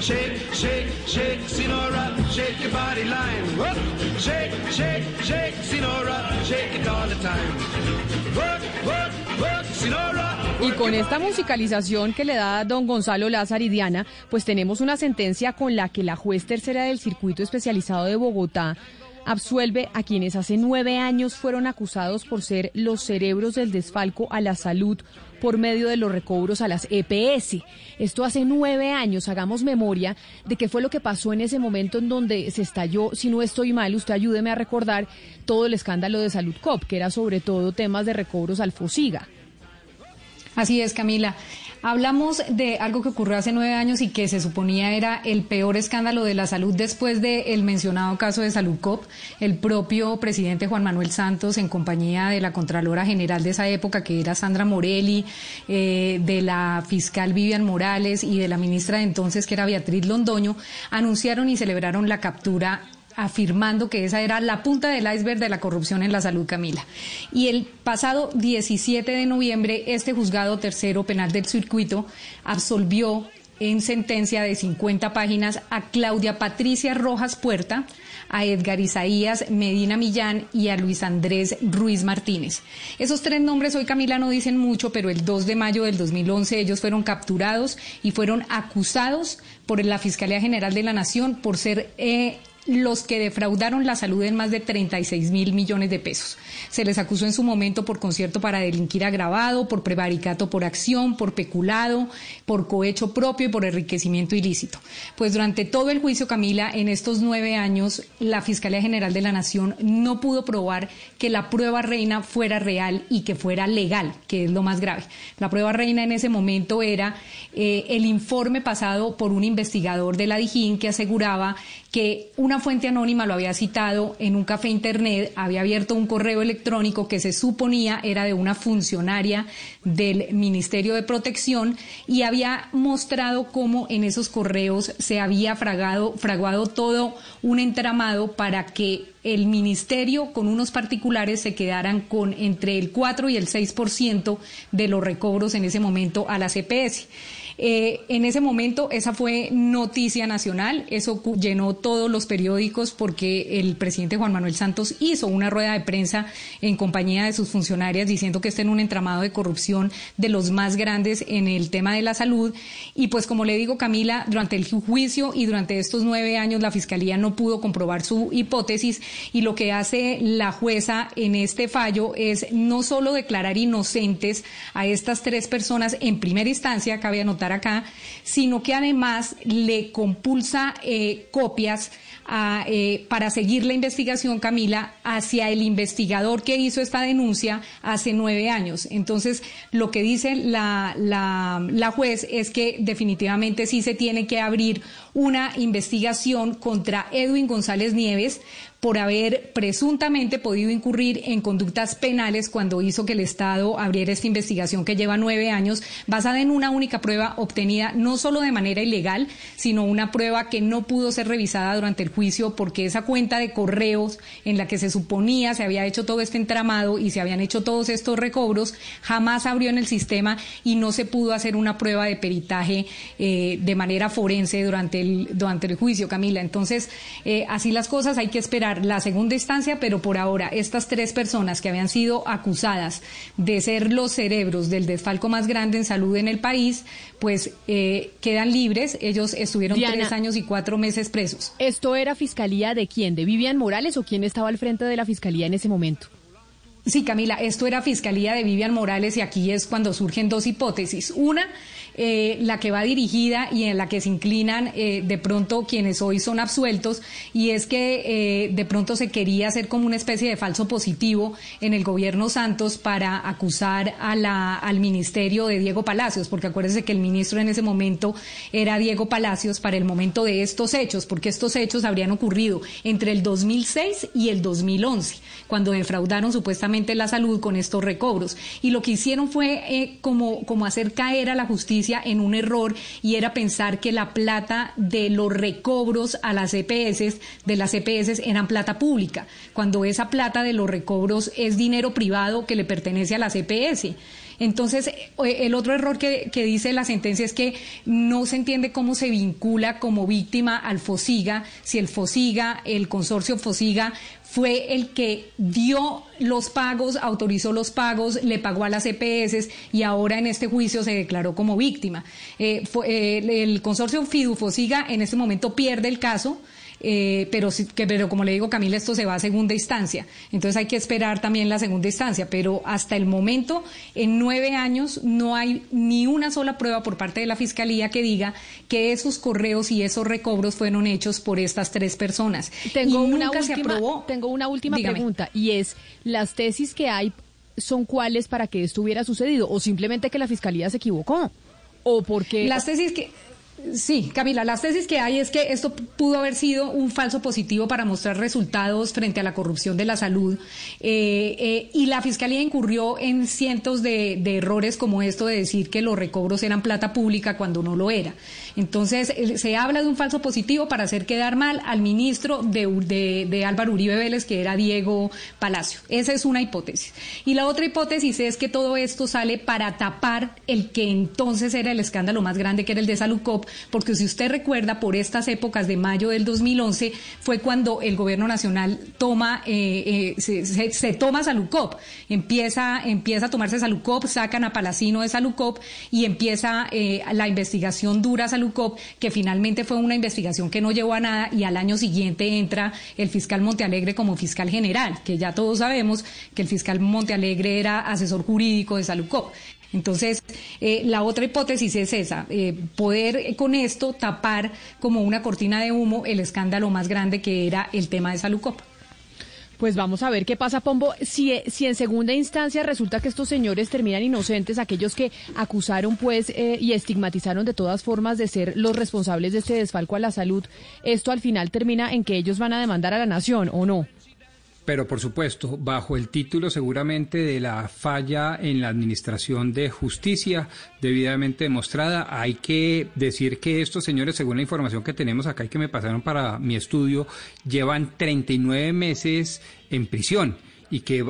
Shake, shake, shake, Sinora, shake your body line. Work, shake, shake, shake, Sinora, shake it all the time. Work, work, work, Sinora. Y con esta musicalización que le da don Gonzalo Lázaro y Diana, pues tenemos una sentencia con la que la juez tercera del circuito especializado de Bogotá absuelve a quienes hace nueve años fueron acusados por ser los cerebros del desfalco a la salud por medio de los recobros a las EPS. Esto hace nueve años, hagamos memoria de qué fue lo que pasó en ese momento en donde se estalló, si no estoy mal, usted ayúdeme a recordar todo el escándalo de Salud COP, que era sobre todo temas de recobros al FOSIGA. Así es, Camila. Hablamos de algo que ocurrió hace nueve años y que se suponía era el peor escándalo de la salud después del mencionado caso de Salud COP. El propio presidente Juan Manuel Santos, en compañía de la Contralora General de esa época, que era Sandra Morelli, eh, de la fiscal Vivian Morales y de la ministra de entonces, que era Beatriz Londoño, anunciaron y celebraron la captura afirmando que esa era la punta del iceberg de la corrupción en la salud, Camila. Y el pasado 17 de noviembre, este juzgado tercero penal del circuito absolvió en sentencia de 50 páginas a Claudia Patricia Rojas Puerta, a Edgar Isaías Medina Millán y a Luis Andrés Ruiz Martínez. Esos tres nombres hoy Camila no dicen mucho, pero el 2 de mayo del 2011 ellos fueron capturados y fueron acusados por la Fiscalía General de la Nación por ser eh, los que defraudaron la salud en más de 36 mil millones de pesos. Se les acusó en su momento por concierto para delinquir agravado, por prevaricato por acción, por peculado, por cohecho propio y por enriquecimiento ilícito. Pues durante todo el juicio, Camila, en estos nueve años, la Fiscalía General de la Nación no pudo probar que la prueba reina fuera real y que fuera legal, que es lo más grave. La prueba reina en ese momento era eh, el informe pasado por un investigador de la Dijín que aseguraba que una fuente anónima lo había citado en un café internet, había abierto un correo electrónico que se suponía era de una funcionaria del Ministerio de Protección y había mostrado cómo en esos correos se había fragado, fraguado todo un entramado para que el ministerio con unos particulares se quedaran con entre el 4 y el 6% de los recobros en ese momento a la CPS. Eh, en ese momento esa fue noticia nacional, eso llenó todos los periódicos porque el presidente Juan Manuel Santos hizo una rueda de prensa en compañía de sus funcionarias diciendo que está en un entramado de corrupción de los más grandes en el tema de la salud. Y pues como le digo, Camila, durante el juicio y durante estos nueve años la Fiscalía no pudo comprobar su hipótesis y lo que hace la jueza en este fallo es no solo declarar inocentes a estas tres personas en primera instancia, cabe anotar acá, sino que además le compulsa eh, copias eh, para seguir la investigación, Camila, hacia el investigador que hizo esta denuncia hace nueve años. Entonces, lo que dice la, la, la juez es que definitivamente sí se tiene que abrir una investigación contra Edwin González Nieves por haber presuntamente podido incurrir en conductas penales cuando hizo que el Estado abriera esta investigación que lleva nueve años, basada en una única prueba obtenida no solo de manera ilegal, sino una prueba que no pudo ser revisada durante el juicio porque esa cuenta de correos en la que se suponía se había hecho todo este entramado y se habían hecho todos estos recobros, jamás abrió en el sistema y no se pudo hacer una prueba de peritaje eh, de manera forense durante el, durante el juicio, Camila. Entonces, eh, así las cosas, hay que esperar la segunda instancia, pero por ahora estas tres personas que habían sido acusadas de ser los cerebros del desfalco más grande en salud en el país, pues eh, quedan libres. Ellos estuvieron tres años y cuatro meses presos. ¿Esto era fiscalía de quién? ¿De Vivian Morales o quién estaba al frente de la fiscalía en ese momento? Sí, Camila, esto era Fiscalía de Vivian Morales y aquí es cuando surgen dos hipótesis. Una eh, la que va dirigida y en la que se inclinan eh, de pronto quienes hoy son absueltos, y es que eh, de pronto se quería hacer como una especie de falso positivo en el gobierno Santos para acusar a al ministerio de Diego Palacios, porque acuérdense que el ministro en ese momento era Diego Palacios para el momento de estos hechos, porque estos hechos habrían ocurrido entre el 2006 y el 2011, cuando defraudaron supuestamente la salud con estos recobros. Y lo que hicieron fue como, como hacer caer a la justicia en un error y era pensar que la plata de los recobros a las EPS, de las EPS, eran plata pública, cuando esa plata de los recobros es dinero privado que le pertenece a las EPS. Entonces, eh, el otro error que, dice la sentencia es que no se entiende cómo se vincula como víctima al FOSIGA, si el FOSIGA, el consorcio FOSIGA fue el que dio los pagos, autorizó los pagos, le pagó a las EPS y ahora en este juicio se declaró como víctima. Eh, eh, el consorcio Fidufosiga en este momento pierde el caso. Eh, pero, pero como le digo, Camila, esto se va a segunda instancia. Entonces hay que esperar también la segunda instancia. Pero hasta el momento, en nueve años, no hay ni una sola prueba por parte de la Fiscalía que diga que esos correos y esos recobros fueron hechos por estas tres personas. Tengo una última, Tengo una última pregunta y es, ¿las tesis que hay son cuáles para que esto hubiera sucedido? ¿O simplemente que la Fiscalía se equivocó? ¿O porque...? Las tesis que... Sí, Camila, las tesis que hay es que esto pudo haber sido un falso positivo para mostrar resultados frente a la corrupción de la salud eh, eh, y la Fiscalía incurrió en cientos de, errores como esto de decir que los recobros eran plata pública cuando no lo era. Entonces, se habla de un falso positivo para hacer quedar mal al ministro de, de Álvaro Uribe Vélez, que era Diego Palacio. Esa es una hipótesis. Y la otra hipótesis es que todo esto sale para tapar el que entonces era el escándalo más grande, que era el de Salucop, porque si usted recuerda, por estas épocas de mayo del 2011 fue cuando el gobierno nacional toma, eh, eh, se, toma Salucop, empieza, empieza a tomarse Salucop, sacan a Palacino de Salucop y empieza eh, la investigación dura Salucop, que finalmente fue una investigación que no llevó a nada y al año siguiente entra el fiscal Montealegre como fiscal general, que ya todos sabemos que el fiscal Montealegre era asesor jurídico de Salucop. Entonces, la otra hipótesis es esa, poder con esto tapar como una cortina de humo el escándalo más grande que era el tema de Salucop. Pues vamos a ver qué pasa, Pombo. Si, si en segunda instancia resulta que estos señores terminan inocentes, aquellos que acusaron pues eh, y estigmatizaron de todas formas de ser los responsables de este desfalco a la salud, esto al final termina en que ellos van a demandar a la nación, ¿o no? Pero por supuesto, bajo el título seguramente de la falla en la administración de justicia debidamente demostrada, hay que decir que estos señores, según la información que tenemos acá y que me pasaron para mi estudio, llevan 39 meses en prisión y que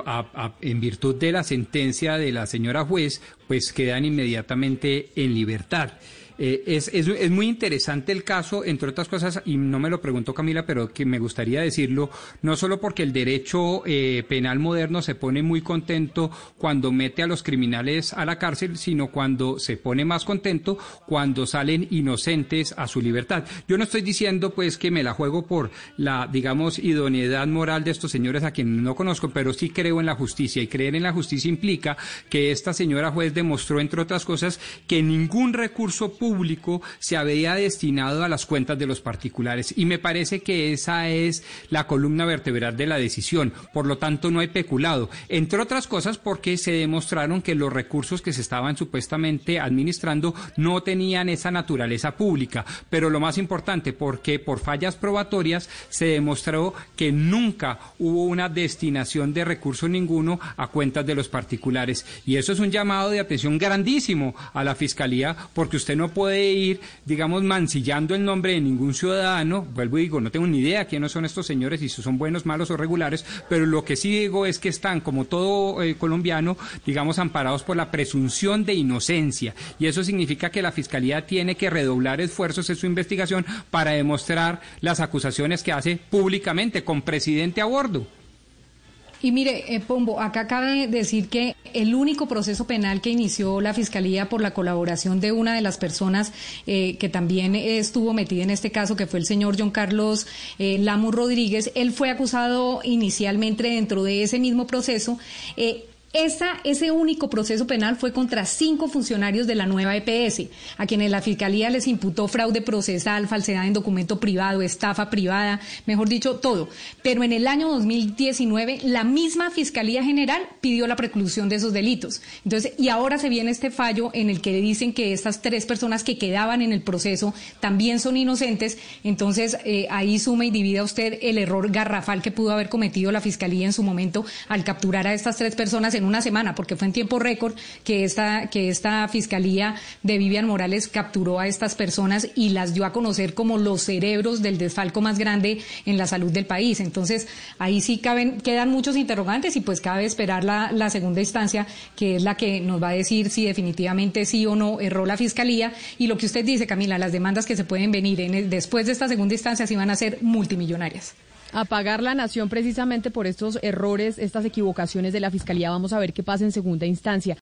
en virtud de la sentencia de la señora juez, pues quedan inmediatamente en libertad. Eh, es, es, es, muy interesante el caso, entre otras cosas, y no me lo preguntó Camila, pero que me gustaría decirlo, no solo porque el derecho eh, penal moderno se pone muy contento cuando mete a los criminales a la cárcel, sino cuando se pone más contento cuando salen inocentes a su libertad. Yo no estoy diciendo pues que me la juego por la, digamos, idoneidad moral de estos señores a quienes no conozco, pero sí creo en la justicia y creer en la justicia implica que esta señora juez demostró, entre otras cosas, que ningún recurso público público se había destinado a las cuentas de los particulares y me parece que esa es la columna vertebral de la decisión. Por lo tanto, no hay peculado. Entre otras cosas porque se demostraron que los recursos que se estaban supuestamente administrando no tenían esa naturaleza pública. Pero lo más importante, porque por fallas probatorias se demostró que nunca hubo una destinación de recurso ninguno a cuentas de los particulares. Y eso es un llamado de atención grandísimo a la Fiscalía porque usted no puede ir, digamos, mancillando el nombre de ningún ciudadano. Vuelvo y digo, no tengo ni idea quiénes son estos señores, si son buenos, malos o regulares, pero lo que sí digo es que están, como todo eh, colombiano, digamos, amparados por la presunción de inocencia. Y eso significa que la Fiscalía tiene que redoblar esfuerzos en su investigación para demostrar las acusaciones que hace públicamente, con presidente a bordo. Y mire, eh, Pombo, acá cabe decir que el único proceso penal que inició la Fiscalía por la colaboración de una de las personas eh, que también estuvo metida en este caso, que fue el señor John Carlos eh, Rodríguez, él fue acusado inicialmente dentro de ese mismo proceso. Ese único proceso penal fue contra cinco funcionarios de la nueva EPS, a quienes la Fiscalía les imputó fraude procesal, falsedad en documento privado, estafa privada, mejor dicho, todo. Pero en el año 2019, la misma Fiscalía General pidió la preclusión de esos delitos. Entonces, y ahora se viene este fallo en el que dicen que estas tres personas que quedaban en el proceso también son inocentes. Entonces, eh, ahí suma y divida usted el error garrafal que pudo haber cometido la Fiscalía en su momento al capturar a estas tres personas una semana, porque fue en tiempo récord que esta, que esta fiscalía de Vivian Morales capturó a estas personas y las dio a conocer como los cerebros del desfalco más grande en la salud del país. Entonces, ahí sí caben, quedan muchos interrogantes y pues cabe esperar la, segunda instancia, que es la que nos va a decir si definitivamente sí o no erró la fiscalía. Y lo que usted dice, Camila, las demandas que se pueden venir en después de esta segunda instancia sí van a ser multimillonarias a pagar la nación precisamente por estos errores, estas equivocaciones de la Fiscalía. Vamos a ver qué pasa en segunda instancia.